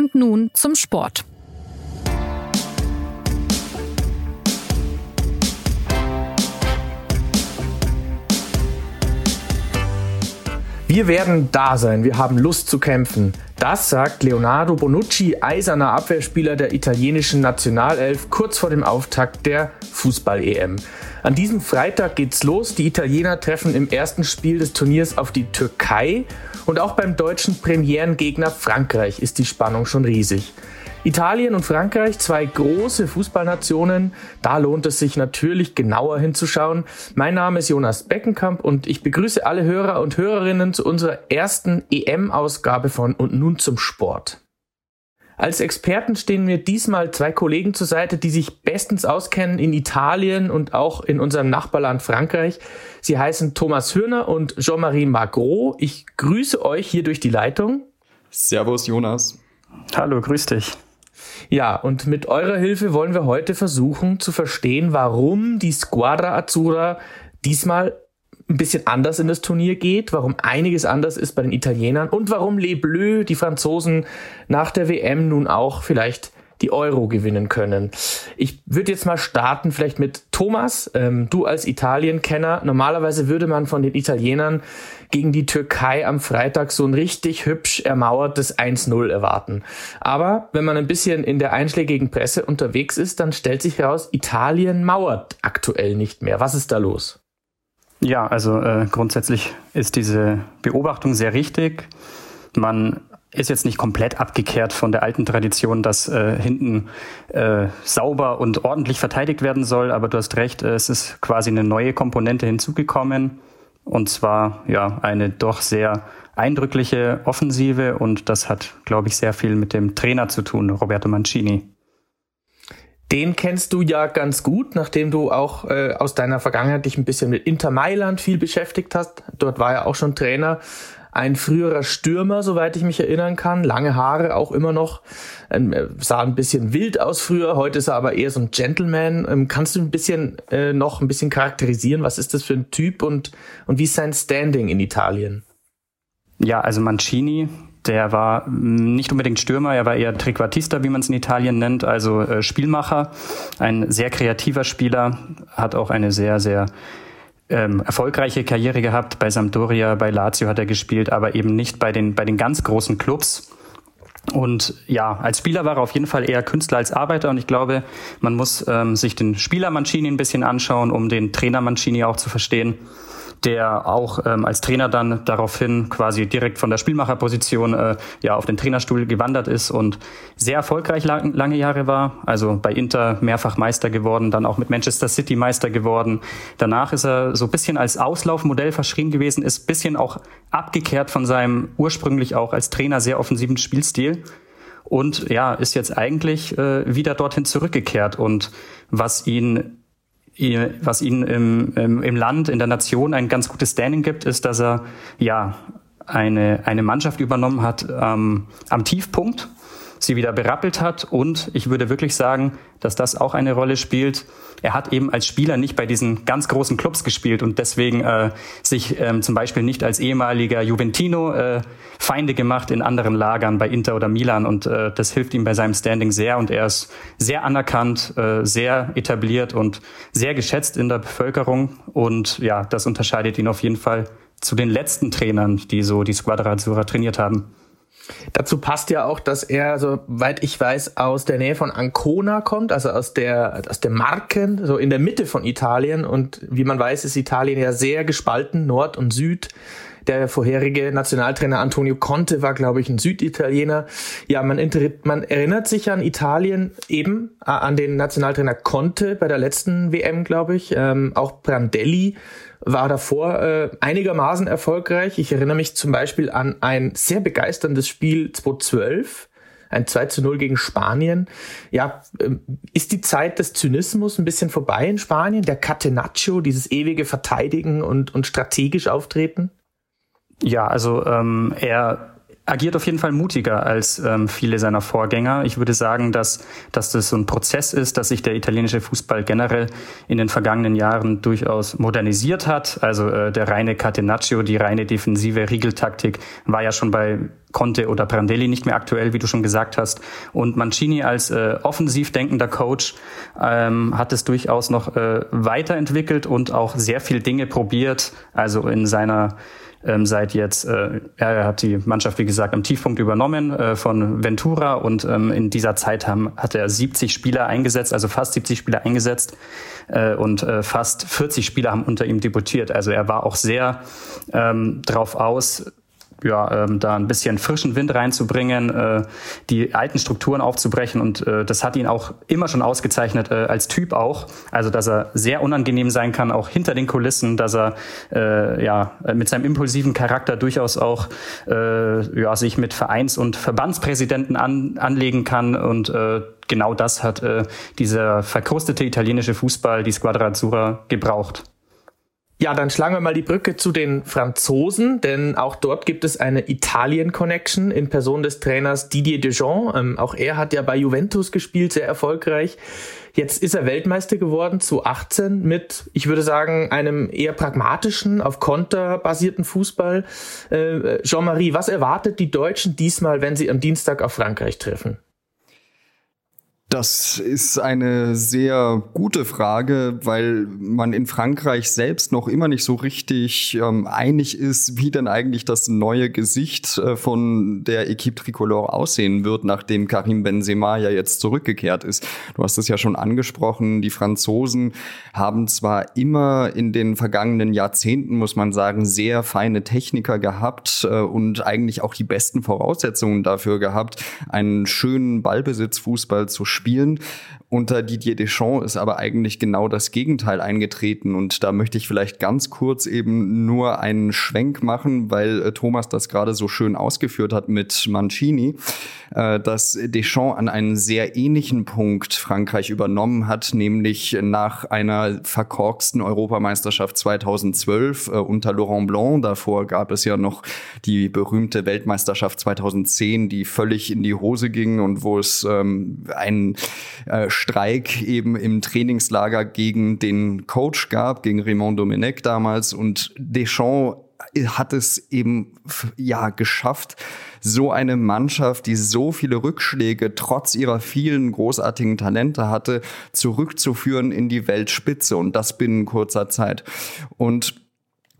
Und nun zum Sport. Wir werden da sein, wir haben Lust zu kämpfen. Das sagt Leonardo Bonucci, eiserner Abwehrspieler der italienischen Nationalelf, kurz vor dem Auftakt der Fußball-EM. An diesem Freitag geht's los. Die Italiener treffen im ersten Spiel des Turniers auf die Türkei und auch beim deutschen Premierengegner Frankreich ist die Spannung schon riesig. Italien und Frankreich, zwei große Fußballnationen. Da lohnt es sich natürlich genauer hinzuschauen. Mein Name ist Jonas Beckenkamp und ich begrüße alle Hörer und Hörerinnen zu unserer ersten EM-Ausgabe von Und nun zum Sport. Als Experten stehen mir diesmal zwei Kollegen zur Seite, die sich bestens auskennen in Italien und auch in unserem Nachbarland Frankreich. Sie heißen Thomas Hürner und Jean-Marie Magro. Ich grüße euch hier durch die Leitung. Servus, Jonas. Hallo, grüß dich. Ja, und mit eurer Hilfe wollen wir heute versuchen zu verstehen, warum die Squadra Azzurra diesmal ein bisschen anders in das Turnier geht, warum einiges anders ist bei den Italienern und warum Les Bleus, die Franzosen, nach der WM nun auch vielleicht die Euro gewinnen können. Ich würde jetzt mal starten, vielleicht mit Thomas. Ähm, du als Italien-Kenner. Normalerweise würde man von den Italienern gegen die Türkei am Freitag so ein richtig hübsch ermauertes 1-0 erwarten. Aber wenn man ein bisschen in der einschlägigen Presse unterwegs ist, dann stellt sich heraus, Italien mauert aktuell nicht mehr. Was ist da los? Ja, also äh, grundsätzlich ist diese Beobachtung sehr richtig. Man ist jetzt nicht komplett abgekehrt von der alten Tradition, dass äh, hinten äh, sauber und ordentlich verteidigt werden soll. Aber du hast recht, es ist quasi eine neue Komponente hinzugekommen. Und zwar ja eine doch sehr eindrückliche Offensive. Und das hat, glaube ich, sehr viel mit dem Trainer zu tun, Roberto Mancini. Den kennst du ja ganz gut, nachdem du auch äh, aus deiner Vergangenheit dich ein bisschen mit Inter Mailand viel beschäftigt hast. Dort war er auch schon Trainer ein früherer Stürmer, soweit ich mich erinnern kann. Lange Haare auch immer noch. Ähm, sah ein bisschen wild aus früher, heute ist er aber eher so ein Gentleman. Ähm, kannst du ein bisschen äh, noch ein bisschen charakterisieren? Was ist das für ein Typ und, und wie ist sein Standing in Italien? Ja, also Mancini, der war mm, nicht unbedingt Stürmer, er war eher Trequartista, wie man es in Italien nennt, also äh, Spielmacher, ein sehr kreativer Spieler, hat auch eine sehr, sehr ähm, erfolgreiche Karriere gehabt. Bei Sampdoria, bei Lazio hat er gespielt, aber eben nicht bei den, bei den ganz großen Clubs. Und ja, als Spieler war er auf jeden Fall eher Künstler als Arbeiter und ich glaube, man muss ähm, sich den Spieler Mancini ein bisschen anschauen, um den Trainer Mancini auch zu verstehen der auch ähm, als Trainer dann daraufhin quasi direkt von der Spielmacherposition äh, ja auf den Trainerstuhl gewandert ist und sehr erfolgreich lang, lange Jahre war. Also bei Inter mehrfach Meister geworden, dann auch mit Manchester City Meister geworden. Danach ist er so bisschen als Auslaufmodell verschrien gewesen, ist bisschen auch abgekehrt von seinem ursprünglich auch als Trainer sehr offensiven Spielstil und ja, ist jetzt eigentlich äh, wieder dorthin zurückgekehrt. Und was ihn was ihn im, im, im Land, in der Nation ein ganz gutes Standing gibt, ist, dass er ja eine, eine Mannschaft übernommen hat ähm, am Tiefpunkt sie wieder berappelt hat. Und ich würde wirklich sagen, dass das auch eine Rolle spielt. Er hat eben als Spieler nicht bei diesen ganz großen Clubs gespielt und deswegen äh, sich ähm, zum Beispiel nicht als ehemaliger Juventino äh, Feinde gemacht in anderen Lagern bei Inter oder Milan. Und äh, das hilft ihm bei seinem Standing sehr. Und er ist sehr anerkannt, äh, sehr etabliert und sehr geschätzt in der Bevölkerung. Und ja, das unterscheidet ihn auf jeden Fall zu den letzten Trainern, die so die Squadra Azzurra trainiert haben. Dazu passt ja auch, dass er, soweit ich weiß, aus der Nähe von Ancona kommt, also aus der, aus der Marken, so in der Mitte von Italien. Und wie man weiß, ist Italien ja sehr gespalten, Nord und Süd. Der vorherige Nationaltrainer Antonio Conte war, glaube ich, ein Süditaliener. Ja, man, man erinnert sich an Italien eben, an den Nationaltrainer Conte bei der letzten WM, glaube ich. Ähm, auch Brandelli war davor äh, einigermaßen erfolgreich. Ich erinnere mich zum Beispiel an ein sehr begeisterndes Spiel 2012 ein 2 zu 0 gegen Spanien. Ja, ähm, ist die Zeit des Zynismus ein bisschen vorbei in Spanien? Der Catenaccio, dieses ewige Verteidigen und, und strategisch auftreten? Ja, also ähm, er agiert auf jeden Fall mutiger als ähm, viele seiner Vorgänger. Ich würde sagen, dass, dass das so ein Prozess ist, dass sich der italienische Fußball generell in den vergangenen Jahren durchaus modernisiert hat. Also äh, der reine Catenaccio, die reine defensive Riegeltaktik war ja schon bei Conte oder Prandelli nicht mehr aktuell, wie du schon gesagt hast. Und Mancini als äh, offensiv denkender Coach ähm, hat es durchaus noch äh, weiterentwickelt und auch sehr viel Dinge probiert. Also in seiner ähm, seit jetzt, äh, er hat die Mannschaft, wie gesagt, am Tiefpunkt übernommen äh, von Ventura und ähm, in dieser Zeit haben, hat er 70 Spieler eingesetzt, also fast 70 Spieler eingesetzt äh, und äh, fast 40 Spieler haben unter ihm debütiert. Also er war auch sehr ähm, drauf aus, ja, ähm, da ein bisschen frischen Wind reinzubringen, äh, die alten Strukturen aufzubrechen. Und äh, das hat ihn auch immer schon ausgezeichnet äh, als Typ auch, also dass er sehr unangenehm sein kann, auch hinter den Kulissen, dass er äh, ja mit seinem impulsiven Charakter durchaus auch äh, ja sich mit Vereins- und Verbandspräsidenten an, anlegen kann. Und äh, genau das hat äh, dieser verkrustete italienische Fußball, die Squadra Azzurra, gebraucht. Ja, dann schlagen wir mal die Brücke zu den Franzosen, denn auch dort gibt es eine Italien-Connection in Person des Trainers Didier Deschamps. Ähm, auch er hat ja bei Juventus gespielt, sehr erfolgreich. Jetzt ist er Weltmeister geworden zu 18 mit, ich würde sagen, einem eher pragmatischen, auf Konter basierten Fußball. Äh, Jean-Marie, was erwartet die Deutschen diesmal, wenn sie am Dienstag auf Frankreich treffen? Das ist eine sehr gute Frage, weil man in Frankreich selbst noch immer nicht so richtig ähm, einig ist, wie denn eigentlich das neue Gesicht äh, von der Equipe Tricolore aussehen wird, nachdem Karim Benzema ja jetzt zurückgekehrt ist. Du hast es ja schon angesprochen, die Franzosen haben zwar immer in den vergangenen Jahrzehnten, muss man sagen, sehr feine Techniker gehabt äh, und eigentlich auch die besten Voraussetzungen dafür gehabt, einen schönen Ballbesitzfußball zu spielen spielen. Unter Didier Deschamps ist aber eigentlich genau das Gegenteil eingetreten. Und da möchte ich vielleicht ganz kurz eben nur einen Schwenk machen, weil äh, Thomas das gerade so schön ausgeführt hat mit Mancini, äh, dass Deschamps an einen sehr ähnlichen Punkt Frankreich übernommen hat, nämlich nach einer verkorksten Europameisterschaft 2012 äh, unter Laurent Blanc. Davor gab es ja noch die berühmte Weltmeisterschaft 2010, die völlig in die Hose ging und wo es ähm, einen äh, Streik eben im Trainingslager gegen den Coach gab, gegen Raymond Domenech damals. Und Deschamps hat es eben ja geschafft, so eine Mannschaft, die so viele Rückschläge trotz ihrer vielen großartigen Talente hatte, zurückzuführen in die Weltspitze und das binnen kurzer Zeit. Und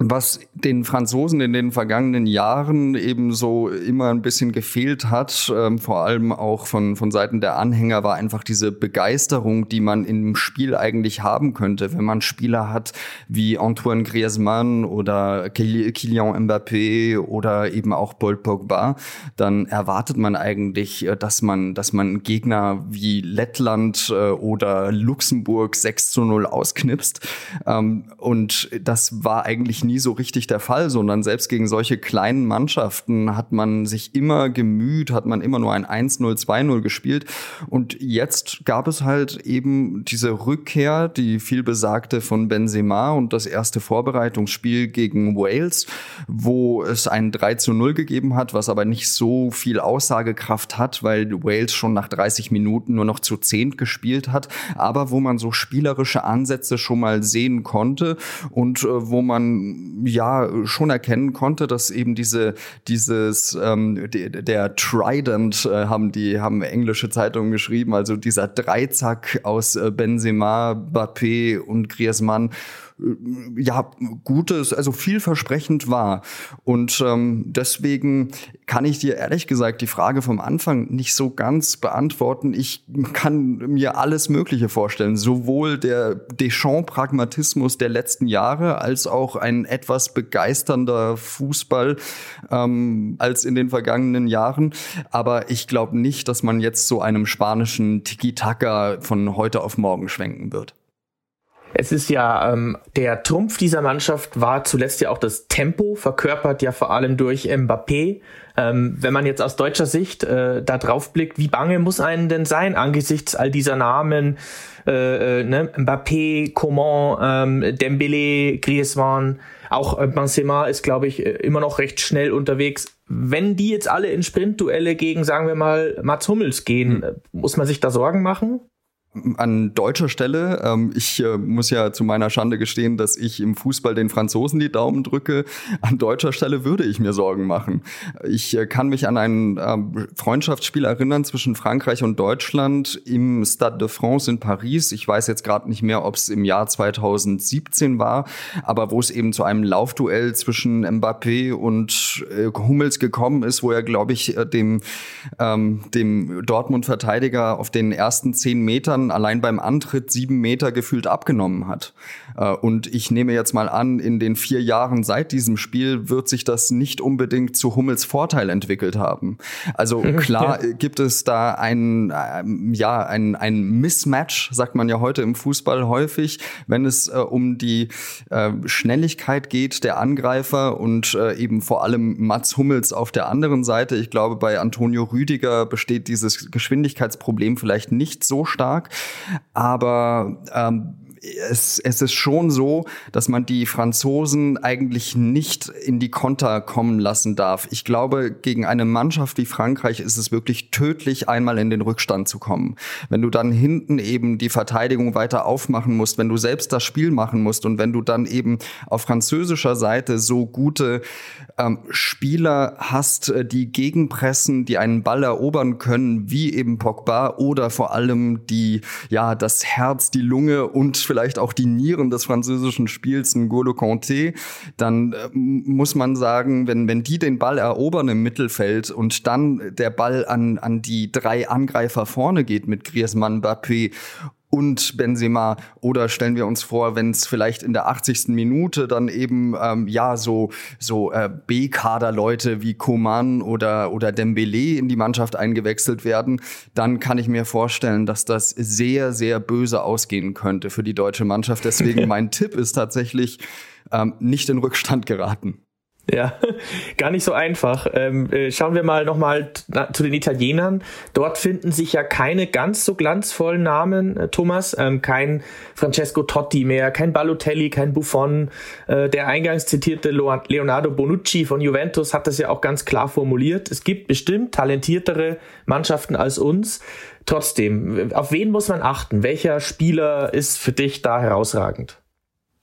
was den Franzosen in den vergangenen Jahren eben so immer ein bisschen gefehlt hat, ähm, vor allem auch von, von Seiten der Anhänger, war einfach diese Begeisterung, die man im Spiel eigentlich haben könnte, wenn man Spieler hat wie Antoine Griezmann oder Kylian Mbappé oder eben auch Paul Pogba, dann erwartet man eigentlich, äh, dass man, dass man Gegner wie Lettland äh, oder Luxemburg 6 zu 0 ausknipst. Ähm, und das war eigentlich nie so richtig der Fall, sondern selbst gegen solche kleinen Mannschaften hat man sich immer gemüht, hat man immer nur ein 1-0, 2-0 gespielt. Und jetzt gab es halt eben diese Rückkehr, die viel besagte von Benzema und das erste Vorbereitungsspiel gegen Wales, wo es ein 3 0 gegeben hat, was aber nicht so viel Aussagekraft hat, weil Wales schon nach 30 Minuten nur noch zu 10 gespielt hat, aber wo man so spielerische Ansätze schon mal sehen konnte und äh, wo man ja schon erkennen konnte, dass eben diese dieses ähm, de, der Trident äh, haben die haben englische Zeitungen geschrieben, also dieser Dreizack aus äh, Benzema, Bappé und Griezmann ja, gutes, also vielversprechend war. Und ähm, deswegen kann ich dir ehrlich gesagt die Frage vom Anfang nicht so ganz beantworten. Ich kann mir alles Mögliche vorstellen, sowohl der Deschamps-Pragmatismus der letzten Jahre als auch ein etwas begeisternder Fußball ähm, als in den vergangenen Jahren. Aber ich glaube nicht, dass man jetzt zu einem spanischen Tiki-Taka von heute auf morgen schwenken wird. Es ist ja ähm, der Trumpf dieser Mannschaft war zuletzt ja auch das Tempo, verkörpert ja vor allem durch Mbappé. Ähm, wenn man jetzt aus deutscher Sicht äh, da drauf blickt, wie bange muss einen denn sein angesichts all dieser Namen, äh, äh, ne? Mbappé, Coman, ähm, Dembele, Griezmann, auch äh, Benzema ist, glaube ich, äh, immer noch recht schnell unterwegs. Wenn die jetzt alle in Sprintduelle gegen, sagen wir mal, Mats Hummels gehen, hm. muss man sich da Sorgen machen? An deutscher Stelle, ähm, ich äh, muss ja zu meiner Schande gestehen, dass ich im Fußball den Franzosen die Daumen drücke. An deutscher Stelle würde ich mir Sorgen machen. Ich äh, kann mich an ein äh, Freundschaftsspiel erinnern zwischen Frankreich und Deutschland im Stade de France in Paris. Ich weiß jetzt gerade nicht mehr, ob es im Jahr 2017 war, aber wo es eben zu einem Laufduell zwischen Mbappé und äh, Hummels gekommen ist, wo er, glaube ich, äh, dem, ähm, dem Dortmund-Verteidiger auf den ersten zehn Metern Metern allein beim Antritt sieben Meter gefühlt abgenommen hat. Äh, und ich nehme jetzt mal an, in den vier Jahren seit diesem Spiel wird sich das nicht unbedingt zu Hummels Vorteil entwickelt haben. Also klar ja. gibt es da ein, ähm, ja, ein, ein Mismatch, sagt man ja heute im Fußball häufig, wenn es äh, um die äh, Schnelligkeit geht der Angreifer und äh, eben vor allem Mats Hummels auf der anderen Seite. Ich glaube, bei Antonio Rüdiger besteht dieses Geschwindigkeitsproblem vielleicht nicht so stark, aber ähm, es, es ist schon so, dass man die Franzosen eigentlich nicht in die Konter kommen lassen darf. Ich glaube, gegen eine Mannschaft wie Frankreich ist es wirklich tödlich, einmal in den Rückstand zu kommen. Wenn du dann hinten eben die Verteidigung weiter aufmachen musst, wenn du selbst das Spiel machen musst und wenn du dann eben auf französischer Seite so gute ähm, Spieler hast, äh, die gegenpressen, die einen Ball erobern können, wie eben Pogba oder vor allem die, ja, das Herz, die Lunge und vielleicht auch die Nieren des französischen Spiels, N'Golo Conte, dann äh, muss man sagen, wenn, wenn die den Ball erobern im Mittelfeld und dann der Ball an, an die drei Angreifer vorne geht mit Griezmann, Mbappé und Benzema. Oder stellen wir uns vor, wenn es vielleicht in der 80. Minute dann eben ähm, ja so so äh, B-Kader-Leute wie Koman oder oder Dembele in die Mannschaft eingewechselt werden, dann kann ich mir vorstellen, dass das sehr sehr böse ausgehen könnte für die deutsche Mannschaft. Deswegen mein Tipp ist tatsächlich ähm, nicht in Rückstand geraten. Ja, gar nicht so einfach. Ähm, äh, schauen wir mal nochmal zu den Italienern. Dort finden sich ja keine ganz so glanzvollen Namen, äh, Thomas. Ähm, kein Francesco Totti mehr, kein Balotelli, kein Buffon. Äh, der eingangs zitierte Leonardo Bonucci von Juventus hat das ja auch ganz klar formuliert. Es gibt bestimmt talentiertere Mannschaften als uns. Trotzdem, auf wen muss man achten? Welcher Spieler ist für dich da herausragend?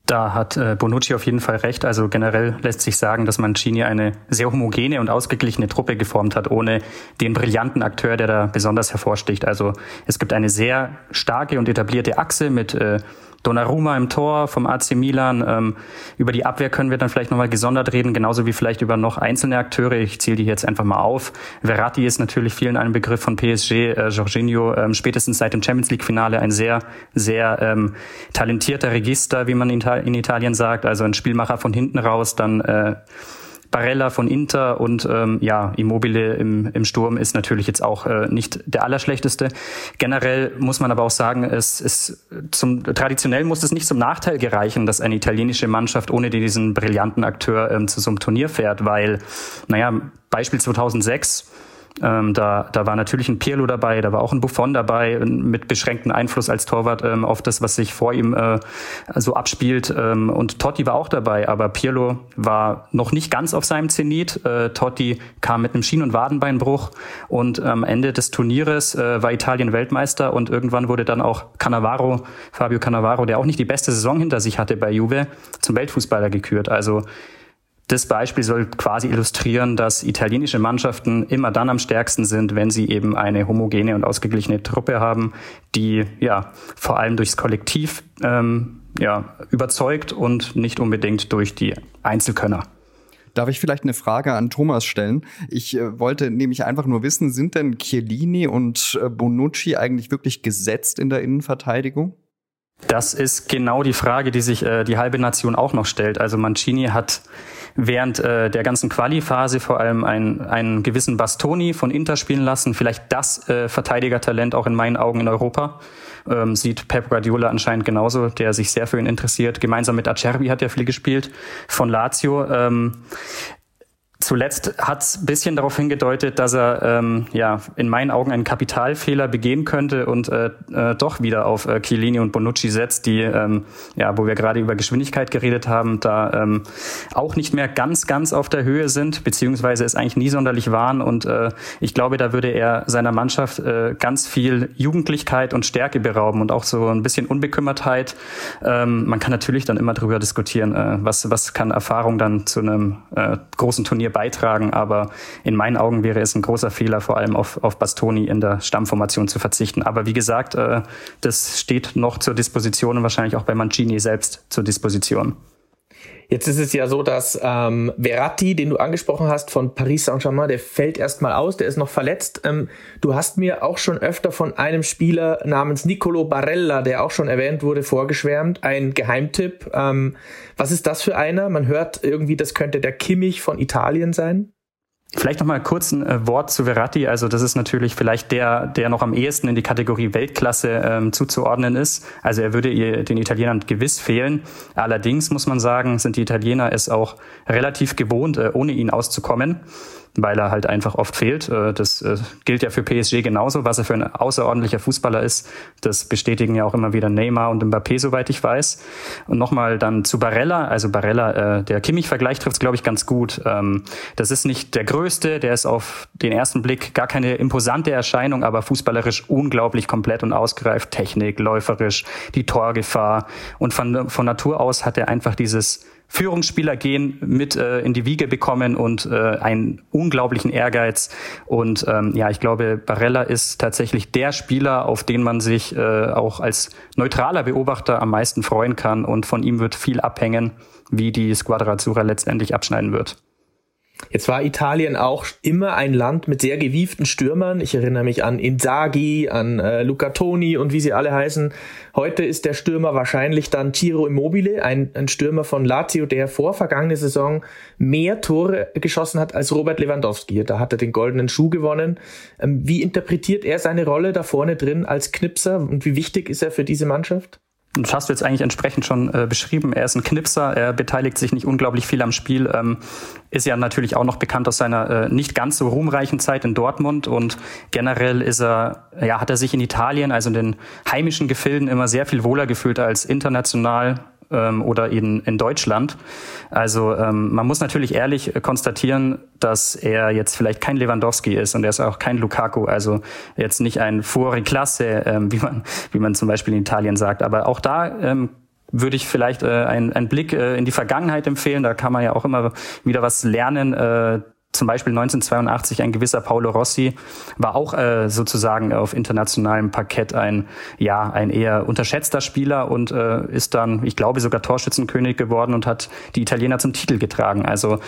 Da hat äh, Bonucci auf jeden Fall recht. Also generell lässt sich sagen, dass Mancini eine sehr homogene und ausgeglichene Truppe geformt hat, ohne den brillanten Akteur, der da besonders hervorsticht. Also es gibt eine sehr starke und etablierte Achse mit äh, Donnarumma im Tor vom AC Milan. Ähm, über die Abwehr können wir dann vielleicht nochmal gesondert reden, genauso wie vielleicht über noch einzelne Akteure. Ich zähle die jetzt einfach mal auf. Verratti ist natürlich vielen ein Begriff von PSG. Äh, Jorginho ähm, spätestens seit dem Champions League Finale ein sehr, sehr ähm, talentierter Register, wie man in, in Italien sagt. Also ein Spielmacher von hinten raus, dann äh, Barella von Inter und ähm, ja, Immobile im, im Sturm ist natürlich jetzt auch äh, nicht der allerschlechteste. Generell muss man aber auch sagen, es ist zum traditionell muss es nicht zum Nachteil gereichen, dass eine italienische Mannschaft ohne diesen brillanten Akteur ähm, zu so einem Turnier fährt, weil, naja, Beispiel 2006 ähm, da, da war natürlich ein Pirlo dabei, da war auch ein Buffon dabei, mit beschränktem Einfluss als Torwart ähm, auf das, was sich vor ihm äh, so abspielt. Ähm, und Totti war auch dabei, aber Pirlo war noch nicht ganz auf seinem Zenit. Äh, Totti kam mit einem Schien- und Wadenbeinbruch und am Ende des Turnieres äh, war Italien Weltmeister und irgendwann wurde dann auch Cannavaro, Fabio Cannavaro, der auch nicht die beste Saison hinter sich hatte bei Juve, zum Weltfußballer gekürt. Also das Beispiel soll quasi illustrieren, dass italienische Mannschaften immer dann am stärksten sind, wenn sie eben eine homogene und ausgeglichene Truppe haben, die ja vor allem durchs Kollektiv ähm, ja, überzeugt und nicht unbedingt durch die Einzelkönner. Darf ich vielleicht eine Frage an Thomas stellen? Ich äh, wollte nämlich einfach nur wissen, sind denn Chiellini und äh, Bonucci eigentlich wirklich gesetzt in der Innenverteidigung? Das ist genau die Frage, die sich äh, die halbe Nation auch noch stellt. Also Mancini hat während äh, der ganzen Quali-Phase vor allem einen, einen gewissen Bastoni von Inter spielen lassen, vielleicht das äh, Verteidigertalent auch in meinen Augen in Europa. Ähm, sieht Pep Guardiola anscheinend genauso, der sich sehr für ihn interessiert. Gemeinsam mit Acerbi hat er viel gespielt von Lazio. Ähm, Zuletzt hat es bisschen darauf hingedeutet, dass er ähm, ja in meinen Augen einen Kapitalfehler begehen könnte und äh, äh, doch wieder auf äh, Chiellini und Bonucci setzt, die ähm, ja, wo wir gerade über Geschwindigkeit geredet haben, da ähm, auch nicht mehr ganz ganz auf der Höhe sind, beziehungsweise es eigentlich nie sonderlich waren. Und äh, ich glaube, da würde er seiner Mannschaft äh, ganz viel Jugendlichkeit und Stärke berauben und auch so ein bisschen Unbekümmertheit. Ähm, man kann natürlich dann immer darüber diskutieren, äh, was was kann Erfahrung dann zu einem äh, großen Turnier Turnier beitragen. Aber in meinen Augen wäre es ein großer Fehler, vor allem auf, auf Bastoni in der Stammformation zu verzichten. Aber wie gesagt, äh, das steht noch zur Disposition und wahrscheinlich auch bei Mancini selbst zur Disposition. Jetzt ist es ja so, dass ähm, Verratti, den du angesprochen hast von Paris Saint-Germain, der fällt erstmal aus, der ist noch verletzt. Ähm, du hast mir auch schon öfter von einem Spieler namens Nicolo Barella, der auch schon erwähnt wurde, vorgeschwärmt. Ein Geheimtipp. Ähm, was ist das für einer? Man hört irgendwie, das könnte der Kimmich von Italien sein. Vielleicht noch mal kurz ein äh, Wort zu Verratti. Also das ist natürlich vielleicht der, der noch am ehesten in die Kategorie Weltklasse ähm, zuzuordnen ist. Also er würde ihr, den Italienern gewiss fehlen. Allerdings muss man sagen, sind die Italiener es auch relativ gewohnt, äh, ohne ihn auszukommen weil er halt einfach oft fehlt. Äh, das äh, gilt ja für PSG genauso, was er für ein außerordentlicher Fußballer ist. Das bestätigen ja auch immer wieder Neymar und Mbappé, soweit ich weiß. Und nochmal dann zu Barella. Also Barella, äh, der Kimmich-Vergleich trifft es, glaube ich, ganz gut. Ähm, das ist nicht der größte, der ist auf den ersten Blick gar keine imposante Erscheinung, aber fußballerisch unglaublich komplett und ausgereift. Technik, läuferisch, die Torgefahr. Und von, von Natur aus hat er einfach dieses Führungsspieler gehen mit äh, in die Wiege bekommen und äh, einen unglaublichen Ehrgeiz. Und ähm, ja, ich glaube, Barella ist tatsächlich der Spieler, auf den man sich äh, auch als neutraler Beobachter am meisten freuen kann. Und von ihm wird viel abhängen, wie die Squadra Azzurra letztendlich abschneiden wird. Jetzt war Italien auch immer ein Land mit sehr gewieften Stürmern. Ich erinnere mich an Inzaghi, an äh, Luca Toni und wie sie alle heißen. Heute ist der Stürmer wahrscheinlich dann Ciro Immobile, ein, ein Stürmer von Lazio, der vor vergangene Saison mehr Tore geschossen hat als Robert Lewandowski. Da hat er den goldenen Schuh gewonnen. Ähm, wie interpretiert er seine Rolle da vorne drin als Knipser und wie wichtig ist er für diese Mannschaft? Das hast du jetzt eigentlich entsprechend schon äh, beschrieben. Er ist ein Knipser, er beteiligt sich nicht unglaublich viel am Spiel, ähm, ist ja natürlich auch noch bekannt aus seiner äh, nicht ganz so ruhmreichen Zeit in Dortmund und generell ist er, ja, hat er sich in Italien, also in den heimischen Gefilden immer sehr viel wohler gefühlt als international ähm, oder in, in Deutschland. Also ähm, man muss natürlich ehrlich äh, konstatieren, dass er jetzt vielleicht kein Lewandowski ist und er ist auch kein Lukaku, also jetzt nicht ein Fuori Klasse, ähm, wie man wie man zum Beispiel in Italien sagt. Aber auch da ähm, würde ich vielleicht äh, einen, einen Blick äh, in die Vergangenheit empfehlen. Da kann man ja auch immer wieder was lernen. Äh, zum Beispiel 1982 ein gewisser Paolo Rossi war auch äh, sozusagen auf internationalem Parkett ein ja ein eher unterschätzter Spieler und äh, ist dann, ich glaube, sogar Torschützenkönig geworden und hat die Italiener zum Titel getragen. Also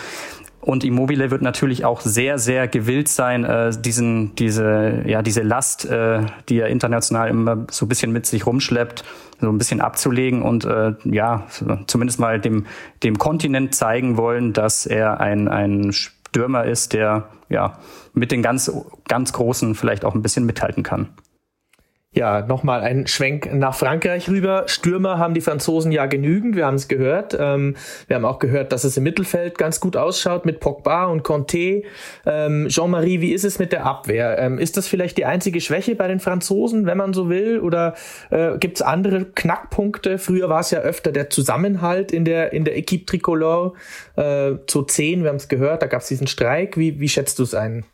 und Immobile wird natürlich auch sehr, sehr gewillt sein, äh, diesen, diese, ja, diese Last, äh, die er international immer so ein bisschen mit sich rumschleppt, so ein bisschen abzulegen und äh, ja, zumindest mal dem, dem Kontinent zeigen wollen, dass er ein, ein Stürmer ist, der ja mit den ganz, ganz Großen vielleicht auch ein bisschen mithalten kann. Ja, nochmal ein Schwenk nach Frankreich rüber. Stürmer haben die Franzosen ja genügend, wir haben es gehört. Ähm, wir haben auch gehört, dass es im Mittelfeld ganz gut ausschaut mit Pogba und Conté. Ähm, Jean-Marie, wie ist es mit der Abwehr? Ähm, ist das vielleicht die einzige Schwäche bei den Franzosen, wenn man so will? Oder äh, gibt es andere Knackpunkte? Früher war es ja öfter der Zusammenhalt in der, in der Equipe Tricolore. Äh, zu zehn, wir haben es gehört, da gab es diesen Streik. Wie, wie schätzt du es ein?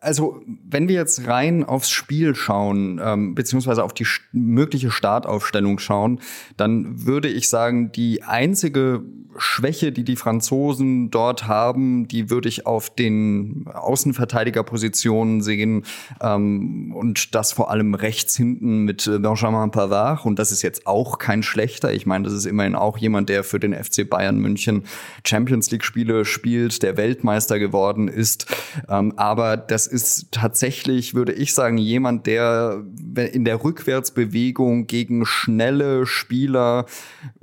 Also, wenn wir jetzt rein aufs Spiel schauen, ähm, beziehungsweise auf die mögliche Startaufstellung schauen, dann würde ich sagen, die einzige Schwäche, die die Franzosen dort haben, die würde ich auf den Außenverteidigerpositionen sehen ähm, und das vor allem rechts hinten mit äh, Benjamin Pavard und das ist jetzt auch kein schlechter. Ich meine, das ist immerhin auch jemand, der für den FC Bayern München Champions League Spiele spielt, der Weltmeister geworden ist, ähm, aber das ist tatsächlich, würde ich sagen, jemand, der in der Rückwärtsbewegung gegen schnelle Spieler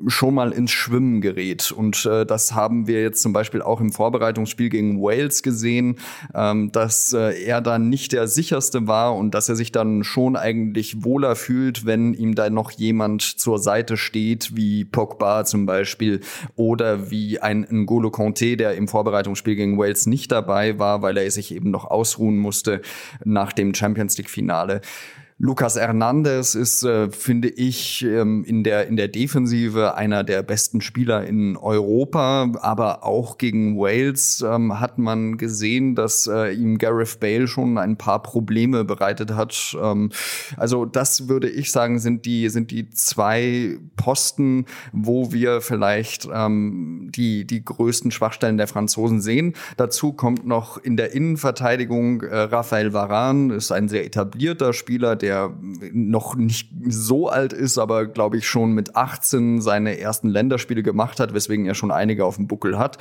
schon mal ins Schwimmen gerät. Und äh, das haben wir jetzt zum Beispiel auch im Vorbereitungsspiel gegen Wales gesehen, ähm, dass äh, er dann nicht der sicherste war und dass er sich dann schon eigentlich wohler fühlt, wenn ihm da noch jemand zur Seite steht, wie Pogba zum Beispiel oder wie ein N'Golo Conte, der im Vorbereitungsspiel gegen Wales nicht dabei war, weil er sich eben noch ausruhen musste nach dem Champions League Finale. Lucas Hernandez ist, äh, finde ich, ähm, in der in der Defensive einer der besten Spieler in Europa, aber auch gegen Wales ähm, hat man gesehen, dass äh, ihm Gareth Bale schon ein paar Probleme bereitet hat. Ähm, also das würde ich sagen, sind die sind die zwei Posten, wo wir vielleicht ähm, die die größten Schwachstellen der Franzosen sehen. Dazu kommt noch in der Innenverteidigung äh, Raphael Varane, ist ein sehr etablierter Spieler, der der noch nicht so alt ist, aber glaube ich schon mit 18 seine ersten Länderspiele gemacht hat, weswegen er schon einige auf dem Buckel hat.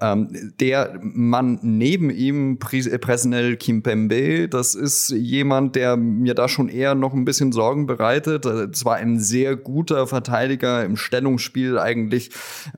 Ähm, der Mann neben ihm, Presnel Kimpembe, das ist jemand, der mir da schon eher noch ein bisschen Sorgen bereitet. Zwar ein sehr guter Verteidiger im Stellungsspiel eigentlich.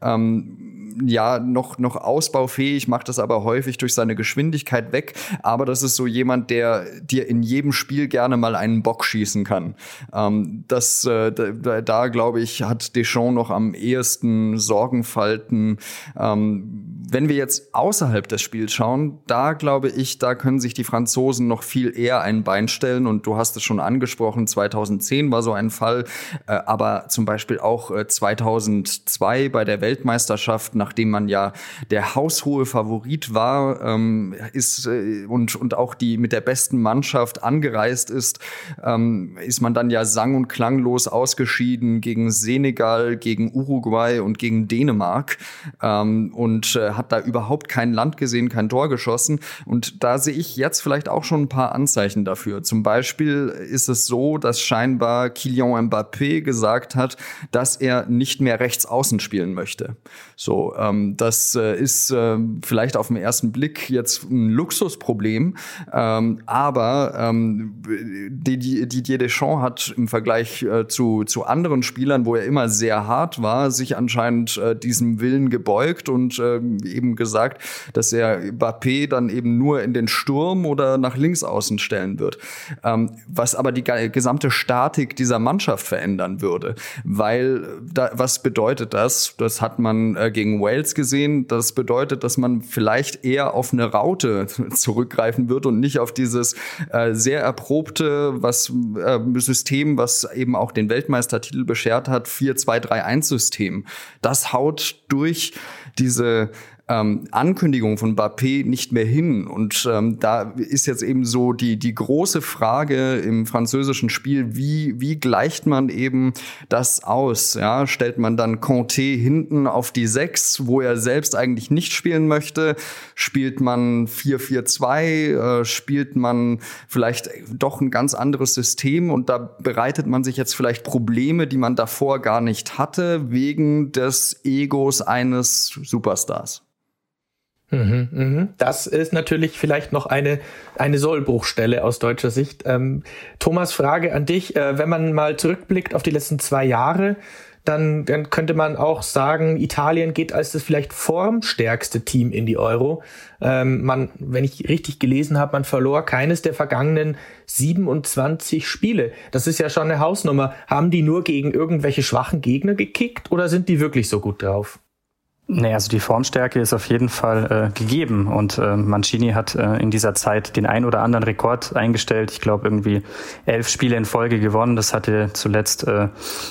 Ähm, ja noch, noch ausbaufähig, macht das aber häufig durch seine Geschwindigkeit weg. Aber das ist so jemand, der dir in jedem Spiel gerne mal einen Bock schießen kann. Ähm, das, äh, da, da glaube ich, hat Deschamps noch am ehesten Sorgenfalten. Ähm, wenn wir jetzt außerhalb des Spiels schauen, da glaube ich, da können sich die Franzosen noch viel eher ein Bein stellen. Und du hast es schon angesprochen, 2010 war so ein Fall, äh, aber zum Beispiel auch äh, 2002 bei der Weltmeisterschaft nach nachdem man ja der haushohe Favorit war, ähm, ist äh, und, und auch die mit der besten Mannschaft angereist ist, ähm, ist man dann ja sang- und klanglos ausgeschieden gegen Senegal, gegen Uruguay und gegen Dänemark ähm, und äh, hat da überhaupt kein Land gesehen, kein Tor geschossen. Und da sehe ich jetzt vielleicht auch schon ein paar Anzeichen dafür. Zum Beispiel ist es so, dass scheinbar Kylian Mbappé gesagt hat, dass er nicht mehr rechts außen spielen möchte. So, ähm, das äh, ist äh, vielleicht auf den ersten Blick jetzt ein Luxusproblem, ähm, aber ähm, Didier Deschamps hat im Vergleich äh, zu, zu anderen Spielern, wo er immer sehr hart war, sich anscheinend äh, diesem Willen gebeugt und äh, eben gesagt, dass er Mbappé dann eben nur in den Sturm oder nach links außen stellen wird. Ähm, was aber die gesamte Statik dieser Mannschaft verändern würde. Weil, da, was bedeutet das? Das hat man äh, gegen Wales gesehen. Das bedeutet, dass man vielleicht eher auf eine Raute zurückgreifen wird und nicht auf dieses äh, sehr erprobte was, äh, System, was eben auch den Weltmeistertitel beschert hat, 4-2-3-1-System. Das haut durch diese ähm, Ankündigung von Mbappé nicht mehr hin. Und ähm, da ist jetzt eben so die, die große Frage im französischen Spiel, wie, wie gleicht man eben das aus? Ja, stellt man dann Conte hinten auf die Sechs, wo er selbst eigentlich nicht spielen möchte? Spielt man 4-4-2? Äh, spielt man vielleicht doch ein ganz anderes System? Und da bereitet man sich jetzt vielleicht Probleme, die man davor gar nicht hatte, wegen des Egos eines Superstars. Mhm, mhm. Das ist natürlich vielleicht noch eine, eine Sollbruchstelle aus deutscher Sicht. Ähm, Thomas, Frage an dich. Äh, wenn man mal zurückblickt auf die letzten zwei Jahre, dann, dann könnte man auch sagen, Italien geht als das vielleicht formstärkste Team in die Euro. Ähm, man, wenn ich richtig gelesen habe, man verlor keines der vergangenen 27 Spiele. Das ist ja schon eine Hausnummer. Haben die nur gegen irgendwelche schwachen Gegner gekickt oder sind die wirklich so gut drauf? Nee, also die Formstärke ist auf jeden Fall äh, gegeben und äh, Mancini hat äh, in dieser Zeit den ein oder anderen Rekord eingestellt. Ich glaube irgendwie elf Spiele in Folge gewonnen. Das hatte zuletzt äh,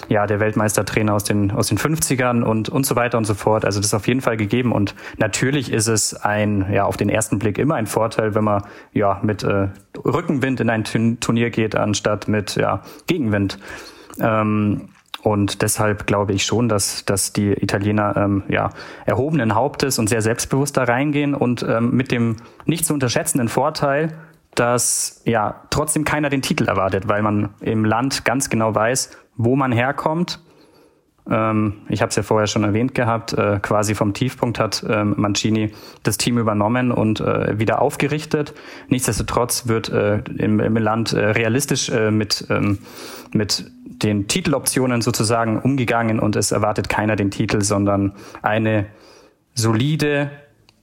ja der Weltmeistertrainer aus den aus den 50ern und und so weiter und so fort. Also das ist auf jeden Fall gegeben und natürlich ist es ein ja auf den ersten Blick immer ein Vorteil, wenn man ja mit äh, Rückenwind in ein Turnier geht anstatt mit ja Gegenwind. Ähm, und deshalb glaube ich schon, dass, dass die Italiener ähm, ja, erhobenen Hauptes und sehr selbstbewusst da reingehen und ähm, mit dem nicht zu unterschätzenden Vorteil, dass ja trotzdem keiner den Titel erwartet, weil man im Land ganz genau weiß, wo man herkommt, Ähm, ich habe es ja vorher schon erwähnt gehabt, äh, quasi vom Tiefpunkt hat ähm, Mancini das Team übernommen und äh, wieder aufgerichtet. Nichtsdestotrotz wird äh, im, im Land äh, realistisch äh, mit, ähm, mit den Titeloptionen sozusagen umgegangen und es erwartet keiner den Titel, sondern eine solide,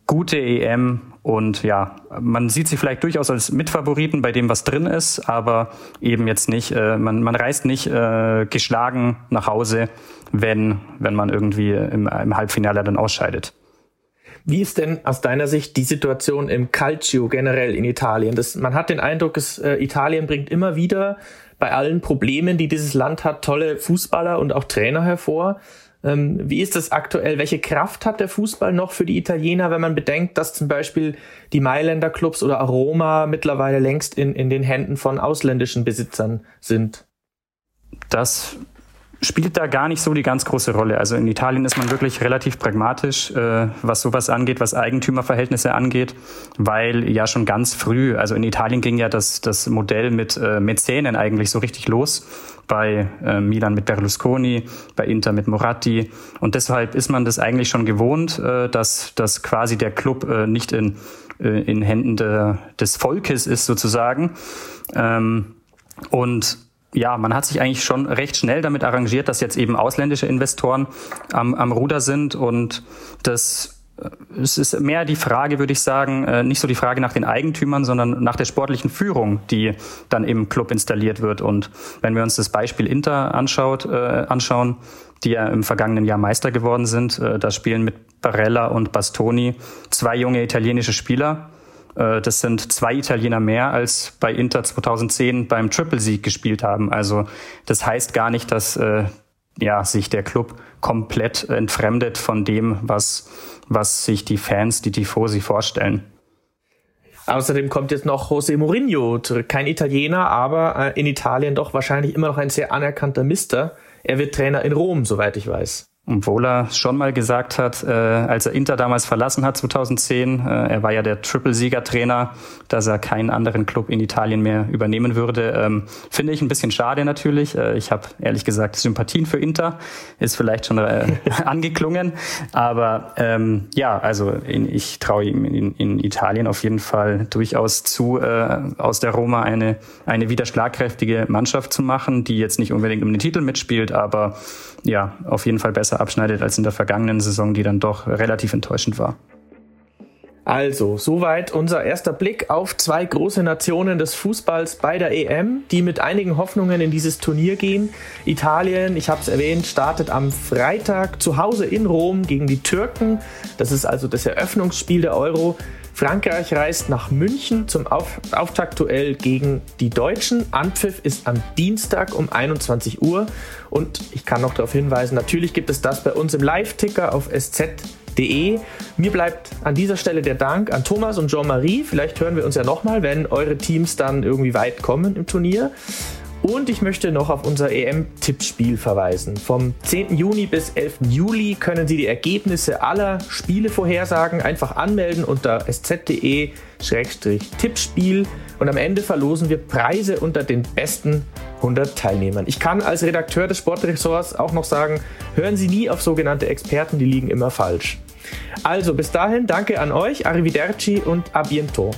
gute EM und ja, man sieht sie vielleicht durchaus als Mitfavoriten bei dem, was drin ist, aber eben jetzt nicht, äh, man, man reist nicht äh, geschlagen nach Hause, wenn, wenn man irgendwie im, im Halbfinale dann ausscheidet. Wie ist denn aus deiner Sicht die Situation im Calcio generell in Italien? Das, man hat den Eindruck, dass, äh, Italien bringt immer wieder bei allen Problemen, die dieses Land hat, tolle Fußballer und auch Trainer hervor. Ähm, wie ist das aktuell? Welche Kraft hat der Fußball noch für die Italiener, wenn man bedenkt, dass zum Beispiel die Mailänder Clubs oder Aroma mittlerweile längst in, in den Händen von ausländischen Besitzern sind? Das spielt da gar nicht so die ganz große Rolle. Also in Italien ist man wirklich relativ pragmatisch, äh, was sowas angeht, was Eigentümerverhältnisse angeht, weil ja schon ganz früh, also in Italien ging ja das, das Modell mit äh, Mäzenen eigentlich so richtig los. Bei äh, Milan mit Berlusconi, bei Inter mit Moratti. Und deshalb ist man das eigentlich schon gewohnt, äh, dass, dass quasi der Club äh, nicht in, äh, in Händen de, des Volkes ist sozusagen. Ähm, und ja, man hat sich eigentlich schon recht schnell damit arrangiert, dass jetzt eben ausländische Investoren am, am Ruder sind und das äh, es ist mehr die Frage, würde ich sagen, äh, nicht so die Frage nach den Eigentümern, sondern nach der sportlichen Führung, die dann im Club installiert wird. Und wenn wir uns das Beispiel Inter anschaut, äh, anschauen, die ja im vergangenen Jahr Meister geworden sind, äh, da spielen mit Barella und Bastoni zwei junge italienische Spieler, das sind zwei Italiener mehr als bei Inter 2010 beim Triple-Sieg gespielt haben. Also das heißt gar nicht, dass äh, ja, sich der Club komplett entfremdet von dem, was, was sich die Fans, die Tifosi vorstellen. Außerdem kommt jetzt noch José Mourinho, kein Italiener, aber äh, in Italien doch wahrscheinlich immer noch ein sehr anerkannter Mister. Er wird Trainer in Rom, soweit ich weiß. Obwohl er schon mal gesagt hat, äh, als er Inter damals verlassen hat, 2010, äh, er war ja der Triple-Sieger-Trainer, dass er keinen anderen Club in Italien mehr übernehmen würde. Ähm, finde ich ein bisschen schade natürlich. Äh, ich habe ehrlich gesagt Sympathien für Inter, ist vielleicht schon äh, angeklungen. Aber ähm, ja, also in, ich traue ihm in, in, Italien auf jeden Fall durchaus zu, äh, aus der Roma eine, eine wieder schlagkräftige Mannschaft zu machen, die jetzt nicht unbedingt um den Titel mitspielt, aber ja, auf jeden Fall besser abschneidet als in der vergangenen Saison, die dann doch relativ enttäuschend war. Also, soweit unser erster Blick auf zwei große Nationen des Fußballs bei der EM, die mit einigen Hoffnungen in dieses Turnier gehen. Italien, ich habe es erwähnt, startet am Freitag zu Hause in Rom gegen die Türken. Das ist also das Eröffnungsspiel der Euro. Frankreich reist nach München zum Auf Auftaktduell gegen die Deutschen. Anpfiff ist am Dienstag um 21 Uhr. Und ich kann noch darauf hinweisen, natürlich gibt es das bei uns im Live-Ticker auf sz.de. Mir bleibt an dieser Stelle der Dank an Thomas und Jean-Marie. Vielleicht hören wir uns ja nochmal, wenn eure Teams dann irgendwie weit kommen im Turnier. Und ich möchte noch auf unser EM-Tippspiel verweisen. Vom 10. Juni bis 11. Juli können Sie die Ergebnisse aller Spiele vorhersagen. Einfach anmelden unter sz.de-tippspiel und am Ende verlosen wir Preise unter den besten 100 Teilnehmern. Ich kann als Redakteur des Sportressorts auch noch sagen, hören Sie nie auf sogenannte Experten, die liegen immer falsch. Also bis dahin, danke an euch, arrivederci und a bientôt.